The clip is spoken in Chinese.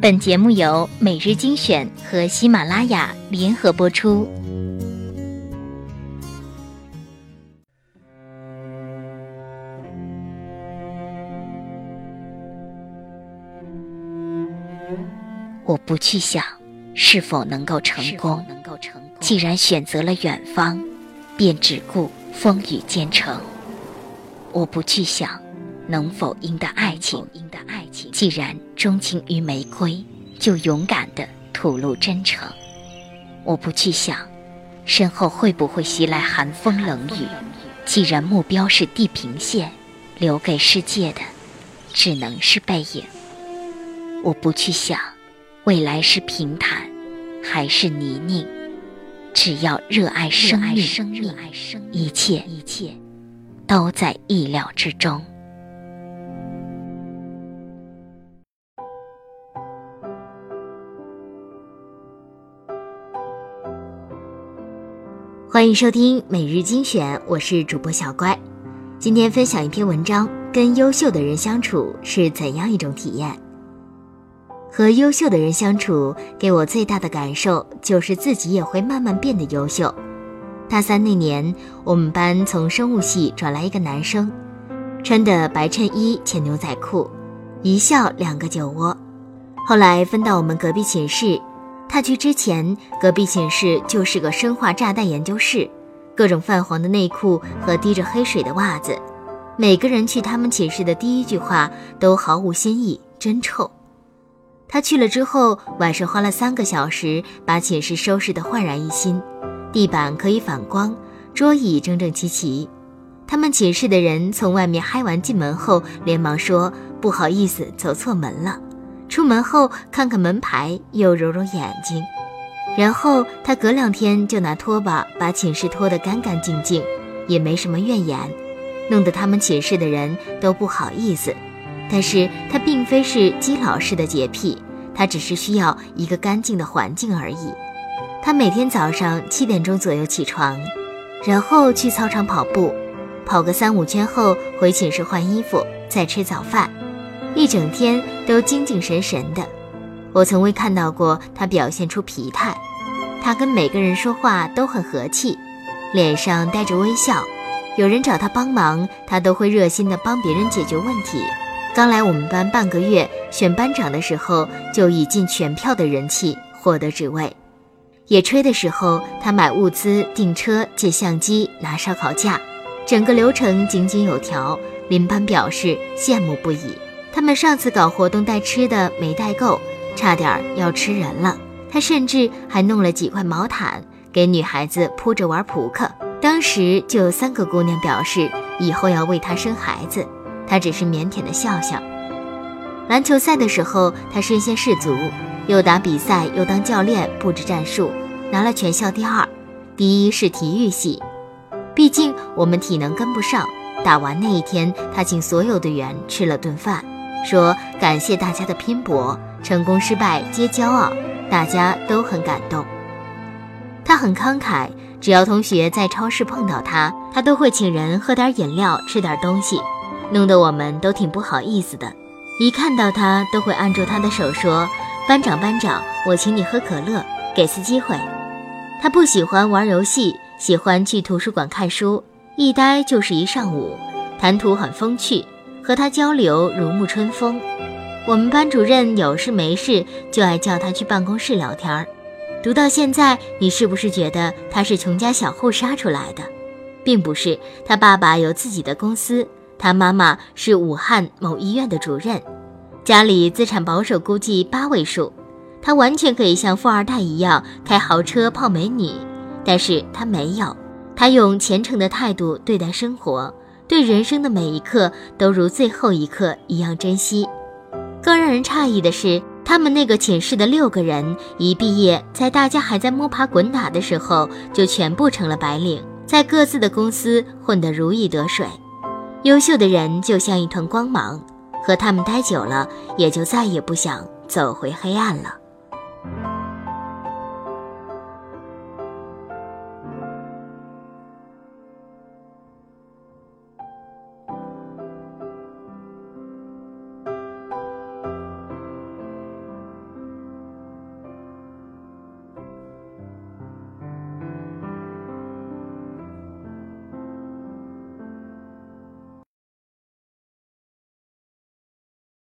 本节目由每日精选和喜马拉雅联合播出。我不去想是否能够成功，既然选择了远方，便只顾风雨兼程。我不去想能否赢得爱情，既然钟情于玫瑰，就勇敢地吐露真诚。我不去想身后会不会袭来寒风冷雨，既然目标是地平线，留给世界的只能是背影。我不去想。未来是平坦还是泥泞？只要热爱生命，一切一切都在意料之中。欢迎收听每日精选，我是主播小乖。今天分享一篇文章：跟优秀的人相处是怎样一种体验？和优秀的人相处，给我最大的感受就是自己也会慢慢变得优秀。大三那年，我们班从生物系转来一个男生，穿的白衬衣、浅牛仔裤，一笑两个酒窝。后来分到我们隔壁寝室，他去之前，隔壁寝室就是个生化炸弹研究室，各种泛黄的内裤和滴着黑水的袜子。每个人去他们寝室的第一句话都毫无新意，真臭。他去了之后，晚上花了三个小时把寝室收拾得焕然一新，地板可以反光，桌椅整整齐齐。他们寝室的人从外面嗨完进门后，连忙说不好意思，走错门了。出门后看看门牌，又揉揉眼睛。然后他隔两天就拿拖把把寝室拖得干干净净，也没什么怨言，弄得他们寝室的人都不好意思。但是他并非是基佬式的洁癖，他只是需要一个干净的环境而已。他每天早上七点钟左右起床，然后去操场跑步，跑个三五圈后回寝室换衣服，再吃早饭，一整天都精精神神的。我从未看到过他表现出疲态。他跟每个人说话都很和气，脸上带着微笑。有人找他帮忙，他都会热心的帮别人解决问题。刚来我们班半个月，选班长的时候就以尽全票的人气获得职位。野炊的时候，他买物资、订车、借相机、拿烧烤架，整个流程井井有条。邻班表示羡慕不已。他们上次搞活动带吃的没带够，差点要吃人了。他甚至还弄了几块毛毯给女孩子铺着玩扑克。当时就有三个姑娘表示以后要为他生孩子。他只是腼腆的笑笑。篮球赛的时候，他身先士卒，又打比赛又当教练布置战术，拿了全校第二。第一是体育系，毕竟我们体能跟不上。打完那一天，他请所有队员吃了顿饭，说感谢大家的拼搏，成功失败皆骄傲，大家都很感动。他很慷慨，只要同学在超市碰到他，他都会请人喝点饮料，吃点东西。弄得我们都挺不好意思的，一看到他都会按住他的手说：“班长，班长，我请你喝可乐，给次机会。”他不喜欢玩游戏，喜欢去图书馆看书，一待就是一上午，谈吐很风趣，和他交流如沐春风。我们班主任有事没事就爱叫他去办公室聊天儿。读到现在，你是不是觉得他是穷家小户杀出来的？并不是，他爸爸有自己的公司。他妈妈是武汉某医院的主任，家里资产保守估计八位数，他完全可以像富二代一样开豪车泡美女，但是他没有，他用虔诚的态度对待生活，对人生的每一刻都如最后一刻一样珍惜。更让人诧异的是，他们那个寝室的六个人一毕业，在大家还在摸爬滚打的时候，就全部成了白领，在各自的公司混得如鱼得水。优秀的人就像一团光芒，和他们待久了，也就再也不想走回黑暗了。